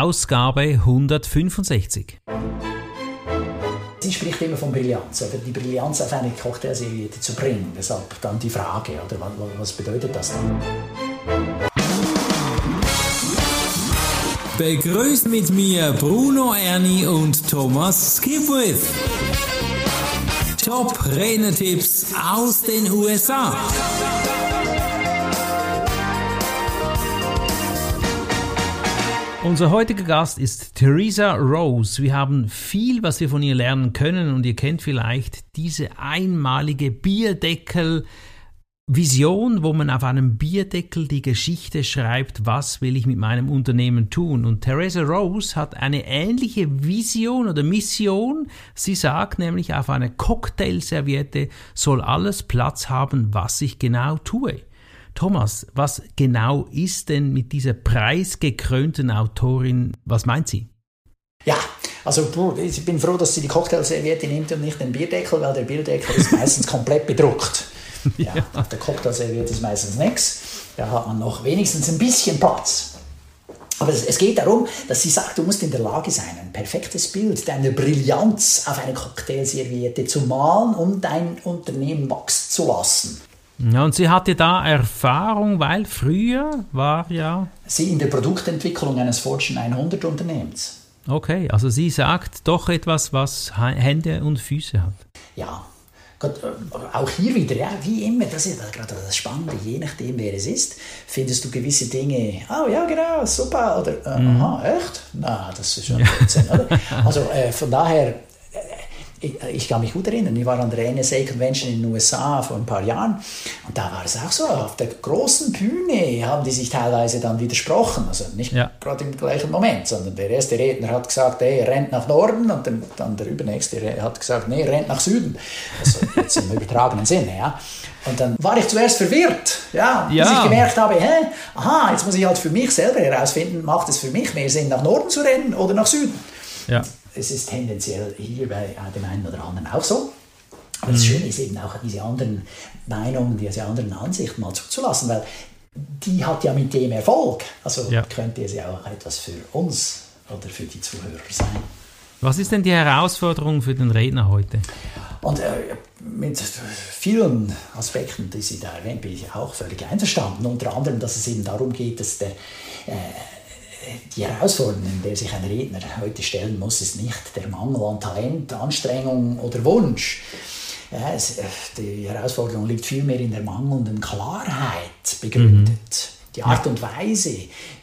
Ausgabe 165. Sie spricht immer von Brillanz, oder die Brillanz auf eine Cocktailserie zu bringen. Deshalb dann die Frage, oder was bedeutet das dann? Begrüßt mit mir Bruno Erni und Thomas Skipwith. Top Rennertipps aus den USA. Unser heutiger Gast ist Theresa Rose. Wir haben viel, was wir von ihr lernen können und ihr kennt vielleicht diese einmalige Bierdeckel Vision, wo man auf einem Bierdeckel die Geschichte schreibt, was will ich mit meinem Unternehmen tun. Und Theresa Rose hat eine ähnliche Vision oder Mission. Sie sagt nämlich, auf einer Cocktailserviette soll alles Platz haben, was ich genau tue. Thomas, was genau ist denn mit dieser preisgekrönten Autorin, was meint sie? Ja, also ich bin froh, dass sie die Cocktailserviette nimmt und nicht den Bierdeckel, weil der Bierdeckel ist meistens komplett bedruckt. Ja, ja. Auf der Cocktailserviette ist meistens nichts. Da hat man noch wenigstens ein bisschen Platz. Aber es, geht darum, dass sie sagt, du musst in der Lage sein, ein perfektes Bild deiner Brillanz auf eine Cocktailserviette zu malen, um dein Unternehmen wachsen zu lassen. Ja, und sie hatte da Erfahrung, weil früher war ja... Sie in der Produktentwicklung eines Fortune 100 Unternehmens. Okay, also sie sagt doch etwas, was Hände und Füße hat. Ja, äh, auch hier wieder, ja, wie immer, das ist gerade das Spannende, je nachdem, wer es ist, findest du gewisse Dinge, oh ja, genau, super, oder, äh, mhm. aha, echt? Na, das ist schon Blödsinn, oder? Also äh, von daher, ich, ich, kann mich gut erinnern, ich war an der NSA Convention in den USA vor ein paar Jahren und da war es auch so, auf der großen Bühne haben die sich teilweise dann widersprochen, also nicht ja. gerade im gleichen Moment, sondern der erste Redner hat gesagt, hey, rennt nach Norden und dann, dann der übernächste hat gesagt, nee, rennt nach Süden, also jetzt im übertragenen Sinne, ja. Und dann war ich zuerst verwirrt, ja, ja. bis ich gemerkt habe, hä, aha, jetzt muss ich halt für mich selber herausfinden, macht es für mich mehr Sinn, nach Norden zu rennen oder nach Süden? Ja es ist tendenziell hier bei dem einen oder anderen auch so. Aber das mhm. Schöne ist eben auch diese anderen Meinungen, diese anderen Ansichten mal zuzulassen, weil die hat ja mit dem Erfolg. Also ja. könnte es ja auch etwas für uns oder für die Zuhörer sein. Was ist denn die Herausforderung für den Redner heute? Und äh, mit vielen Aspekten, die Sie da erwähnt, bin ich auch völlig einverstanden. Unter anderem, dass es eben darum geht, dass der äh, die Herausforderung, in der sich ein Redner heute stellen muss, ist nicht der Mangel an Talent, Anstrengung oder Wunsch. Äh, die Herausforderung liegt vielmehr in der mangelnden Klarheit begründet. Mhm. Die Art und Weise,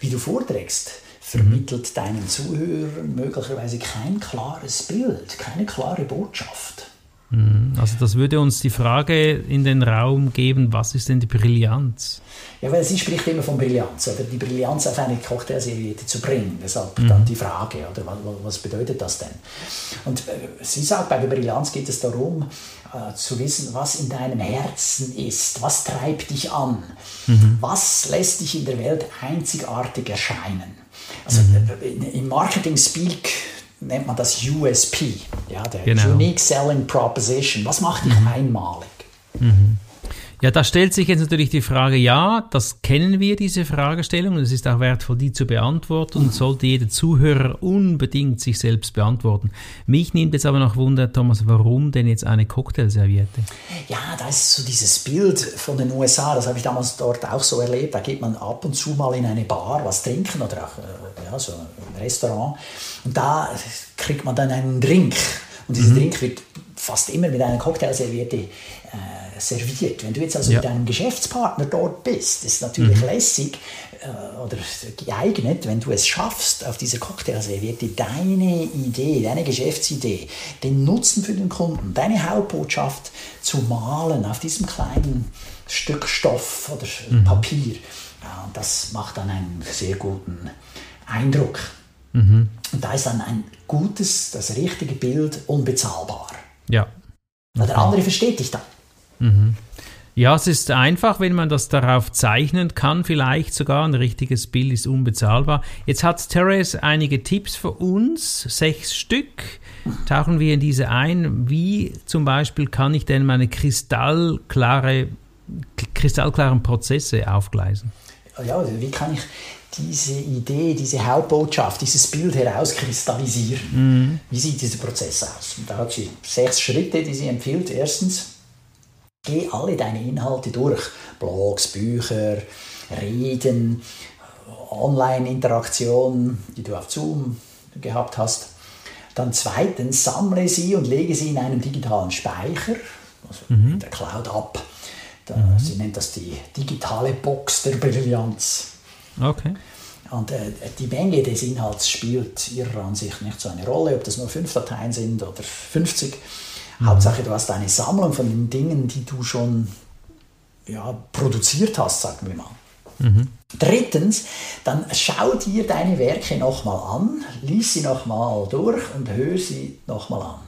wie du vorträgst, vermittelt deinen Zuhörern möglicherweise kein klares Bild, keine klare Botschaft. Mhm. Also das würde uns die Frage in den Raum geben, was ist denn die Brillanz? Ja, weil sie spricht immer von Brillanz, oder die Brillanz auf eine Cocktailserviette zu bringen. Deshalb mhm. dann die Frage, oder was bedeutet das denn? Und äh, sie sagt, bei der Brillanz geht es darum, äh, zu wissen, was in deinem Herzen ist, was treibt dich an, mhm. was lässt dich in der Welt einzigartig erscheinen. Also mhm. Äh, im Marketing-Speak nennt man das USP, ja, der genau. Unique Selling Proposition. Was macht dich mhm. einmalig? Mhm. Ja, da stellt sich jetzt natürlich die Frage, ja, das kennen wir, diese Fragestellung, und es ist auch wertvoll, die zu beantworten und sollte jeder Zuhörer unbedingt sich selbst beantworten. Mich nimmt jetzt aber noch Wunder, Thomas, warum denn jetzt eine Cocktailserviette? Ja, da ist so dieses Bild von den USA, das habe ich damals dort auch so erlebt, da geht man ab und zu mal in eine Bar was trinken oder auch äh, ja, so ein Restaurant und da kriegt man dann einen Drink und dieser mhm. Drink wird fast immer mit einer Cocktailserviette äh, serviert. Wenn du jetzt also ja. mit einem Geschäftspartner dort bist, ist es natürlich mhm. lässig äh, oder geeignet, wenn du es schaffst, auf dieser Cocktailserviette deine Idee, deine Geschäftsidee, den Nutzen für den Kunden, deine Hauptbotschaft zu malen auf diesem kleinen Stück Stoff oder mhm. Papier. Ja, und das macht dann einen sehr guten Eindruck. Mhm. Und da ist dann ein gutes, das richtige Bild unbezahlbar. Ja. Okay. Der andere versteht dich dann. Mhm. Ja, es ist einfach, wenn man das darauf zeichnen kann, vielleicht sogar. Ein richtiges Bild ist unbezahlbar. Jetzt hat Therese einige Tipps für uns, sechs Stück. Tauchen wir in diese ein. Wie zum Beispiel kann ich denn meine kristallklare, kristallklaren Prozesse aufgleisen? Ja, wie kann ich diese Idee, diese Hauptbotschaft, dieses Bild herauskristallisieren. Wie sieht dieser Prozess aus? Und da hat sie sechs Schritte, die sie empfiehlt. Erstens, geh alle deine Inhalte durch. Blogs, Bücher, Reden, Online-Interaktion, die du auf Zoom gehabt hast. Dann zweitens, sammle sie und lege sie in einen digitalen Speicher, also in der Cloud ab. Da, Sie nennt das die digitale Box der Brillanz. Okay. Und äh, die Menge des Inhalts spielt ihrer Ansicht nicht so eine Rolle, ob das nur fünf Dateien sind oder 50. Hauptsache, du hast eine Sammlung von den Dingen, die du schon ja, produziert hast, sagen wir mal. Drittens, dann schau dir deine Werke nochmal an, lies sie nochmal durch und hör sie nochmal an.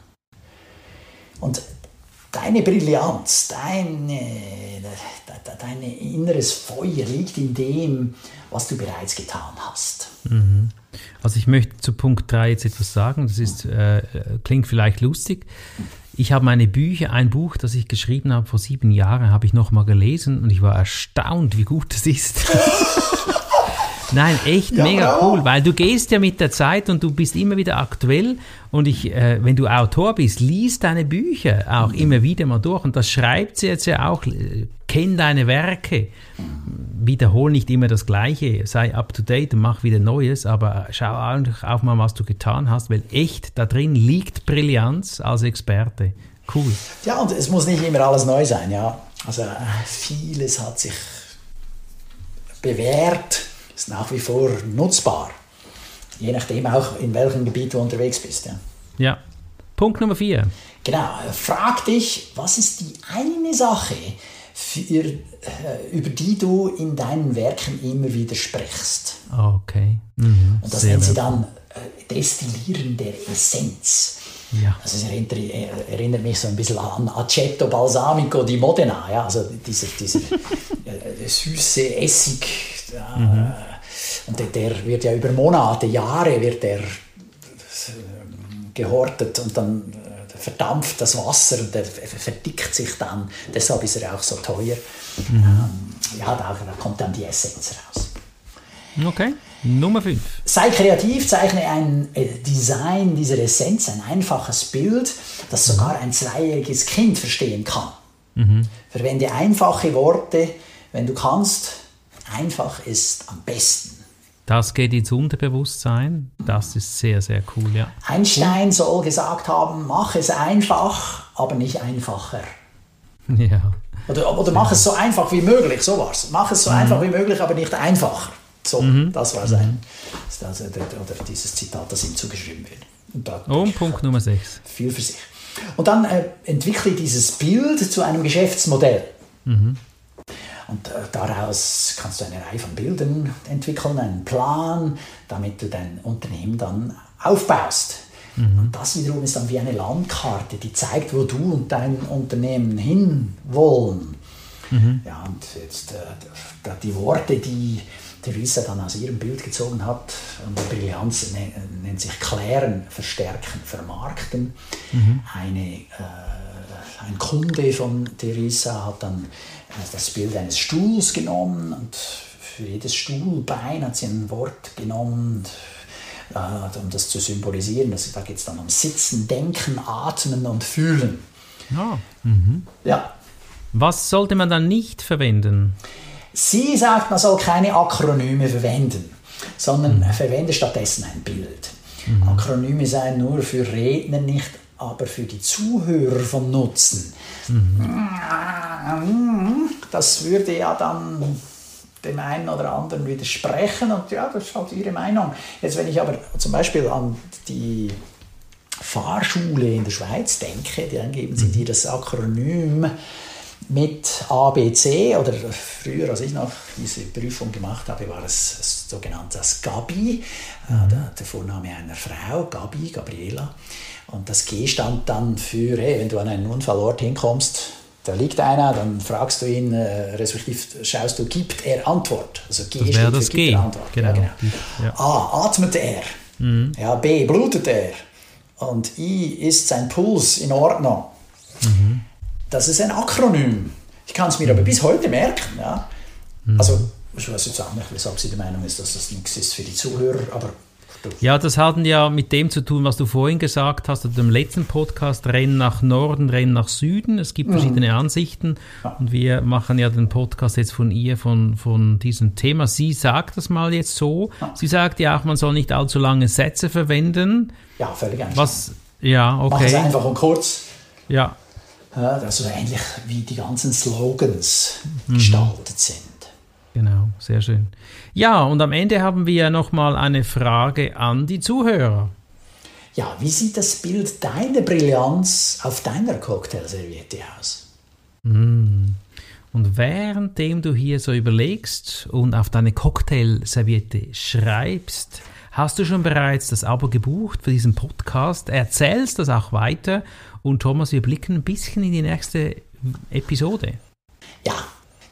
Und deine Brillanz, deine, de- dein inneres Feuer liegt in dem, was du bereits getan hast. Also ich möchte zu Punkt 3 jetzt etwas sagen. Das ist, äh, klingt vielleicht lustig. Ich habe meine Bücher, ein Buch, das ich geschrieben habe vor sieben Jahren, habe ich nochmal gelesen und ich war erstaunt, wie gut es ist. Nein, echt Ja, mega bravo. cool, weil du gehst ja mit der Zeit und du bist immer wieder aktuell und ich, äh, wenn du Autor bist, liest deine Bücher auch immer wieder mal durch und das schreibt sie jetzt ja auch, äh, kenn deine Werke, wiederhol nicht immer das Gleiche, sei up to date und mach wieder Neues, aber schau einfach auch mal, was du getan hast, weil echt da drin liegt Brillanz als Experte. Cool. Ja, und es muss nicht immer alles neu sein, ja. Also äh, vieles hat sich bewährt, ist nach wie vor nutzbar. Je nachdem auch, in welchem Gebiet du unterwegs bist. Ja. Ja. Punkt Nummer vier. Genau, frag dich, was ist die eine Sache, für, äh, über die du in deinen Werken immer wieder sprichst? Okay. Mhm. Und das Sehr nennt sie dann äh, Destillieren der Essenz. Ja. Also es erinnert, äh, erinnert mich so ein bisschen an Aceto Balsamico di Modena, ja, also dieser, dieser äh, süße Essig. Ja, Und der, wird ja über Monate, Jahre wird der äh, gehortet und dann äh, verdampft das Wasser und der verdickt sich dann. Deshalb ist er auch so teuer. Ähm, ja, da, da kommt dann die Essenz raus. Okay. Nummer fünf. Sei kreativ, zeichne ein äh, Design dieser Essenz, ein einfaches Bild, das sogar ein zweijähriges Kind verstehen kann. Verwende einfache Worte, wenn du kannst. Einfach ist am besten. Das geht ins Unterbewusstsein. Das ist sehr, sehr cool, ja. Einstein soll gesagt haben, mach es einfach, aber nicht einfacher. Ja. Oder, oder mach es so einfach wie möglich, so war's. Mach es so einfach wie möglich, aber nicht einfacher. So, das war sein, das also der, oder dieses Zitat, das ihm zugeschrieben wird. Und da, Und Punkt Nummer sechs. viel für sich. Und dann äh, entwickle dieses Bild zu einem Geschäftsmodell. Und äh, daraus kannst du eine Reihe von Bildern entwickeln, einen Plan, damit du dein Unternehmen dann aufbaust. Und das wiederum ist dann wie eine Landkarte, die zeigt, wo du und dein Unternehmen hinwollen. Ja, und jetzt äh, die Worte, die Theresa dann aus ihrem Bild gezogen hat, und die Brillanz ne- nennt sich klären, verstärken, vermarkten. Eine, äh, ein Kunde von Theresa hat dann äh, das Bild eines Stuhls genommen und für jedes Stuhlbein hat sie ein Wort genommen, äh, um das zu symbolisieren. Da geht es dann um Sitzen, Denken, Atmen und Fühlen. Ja. Ja, Was sollte man dann nicht verwenden? Sie sagt, man soll keine Akronyme verwenden, sondern verwende stattdessen ein Bild. Akronyme seien nur für Redner nicht, aber für die Zuhörer von Nutzen. Das würde ja dann dem einen oder anderen widersprechen und ja, das ist halt ihre Meinung. Jetzt, wenn ich aber zum Beispiel an die Fahrschule in der Schweiz denke, dann geben sie dir das Akronym mit ABC oder früher, als ich noch diese Prüfung gemacht habe, war es das sogenannte das Gabi, äh, der, der Vorname einer Frau, Gabi, Gabriela. Und das G stand dann für, hey, wenn du an einen Unfallort hinkommst, da liegt einer, dann fragst du ihn, äh, respektive schaust du, gibt er Antwort? Also G Das steht wäre für das gibt G. er Antwort. Genau. Ja, genau. Ja. A, atmet er? Ja, B, blutet er? Und I, ist sein Puls in Ordnung? Das ist ein Akronym. Ich kann es mir aber bis heute merken. Ja? Also ich weiß jetzt auch nicht, weshalb sie der Meinung ist, dass das nichts ist für die Zuhörer, aber ja, das hat ja mit dem zu tun, was du vorhin gesagt hast, oder dem letzten Podcast, Rennen nach Norden, Rennen nach Süden. Es gibt mhm. verschiedene Ansichten und wir machen ja den Podcast jetzt von ihr, von, von diesem Thema. Sie sagt das mal jetzt so. Sie sagt ja auch, man soll nicht allzu lange Sätze verwenden. Ja, völlig einfach. Was, ja, okay. Mach es einfach und kurz. Ja. Also ähnlich wie die ganzen Slogans mhm. gestaltet sind. Genau, sehr schön. Ja, und am Ende haben wir nochmal eine Frage an die Zuhörer. Ja, wie sieht das Bild deiner Brillanz auf deiner Cocktailserviette aus? Mm. Und währenddem du hier so überlegst und auf deine Cocktailserviette schreibst, hast du schon bereits das Abo gebucht für diesen Podcast, erzählst das auch weiter und Thomas, wir blicken ein bisschen in die nächste Episode. Ja,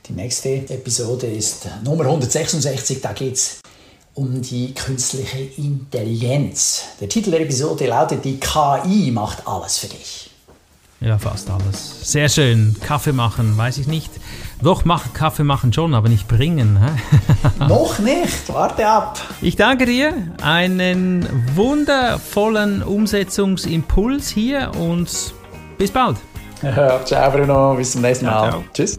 die nächste Episode ist Nummer 166, da geht es um die künstliche Intelligenz. Der Titel der Episode lautet Die KI macht alles für dich. Ja, fast alles. Sehr schön. Kaffee machen, weiß ich nicht. Doch, mach, Kaffee machen schon, aber nicht bringen. Noch nicht, warte ab. Ich danke dir. Einen wundervollen Umsetzungsimpuls hier und bis bald. ciao Bruno, bis zum nächsten Mal. Ciao, ciao. Tschüss.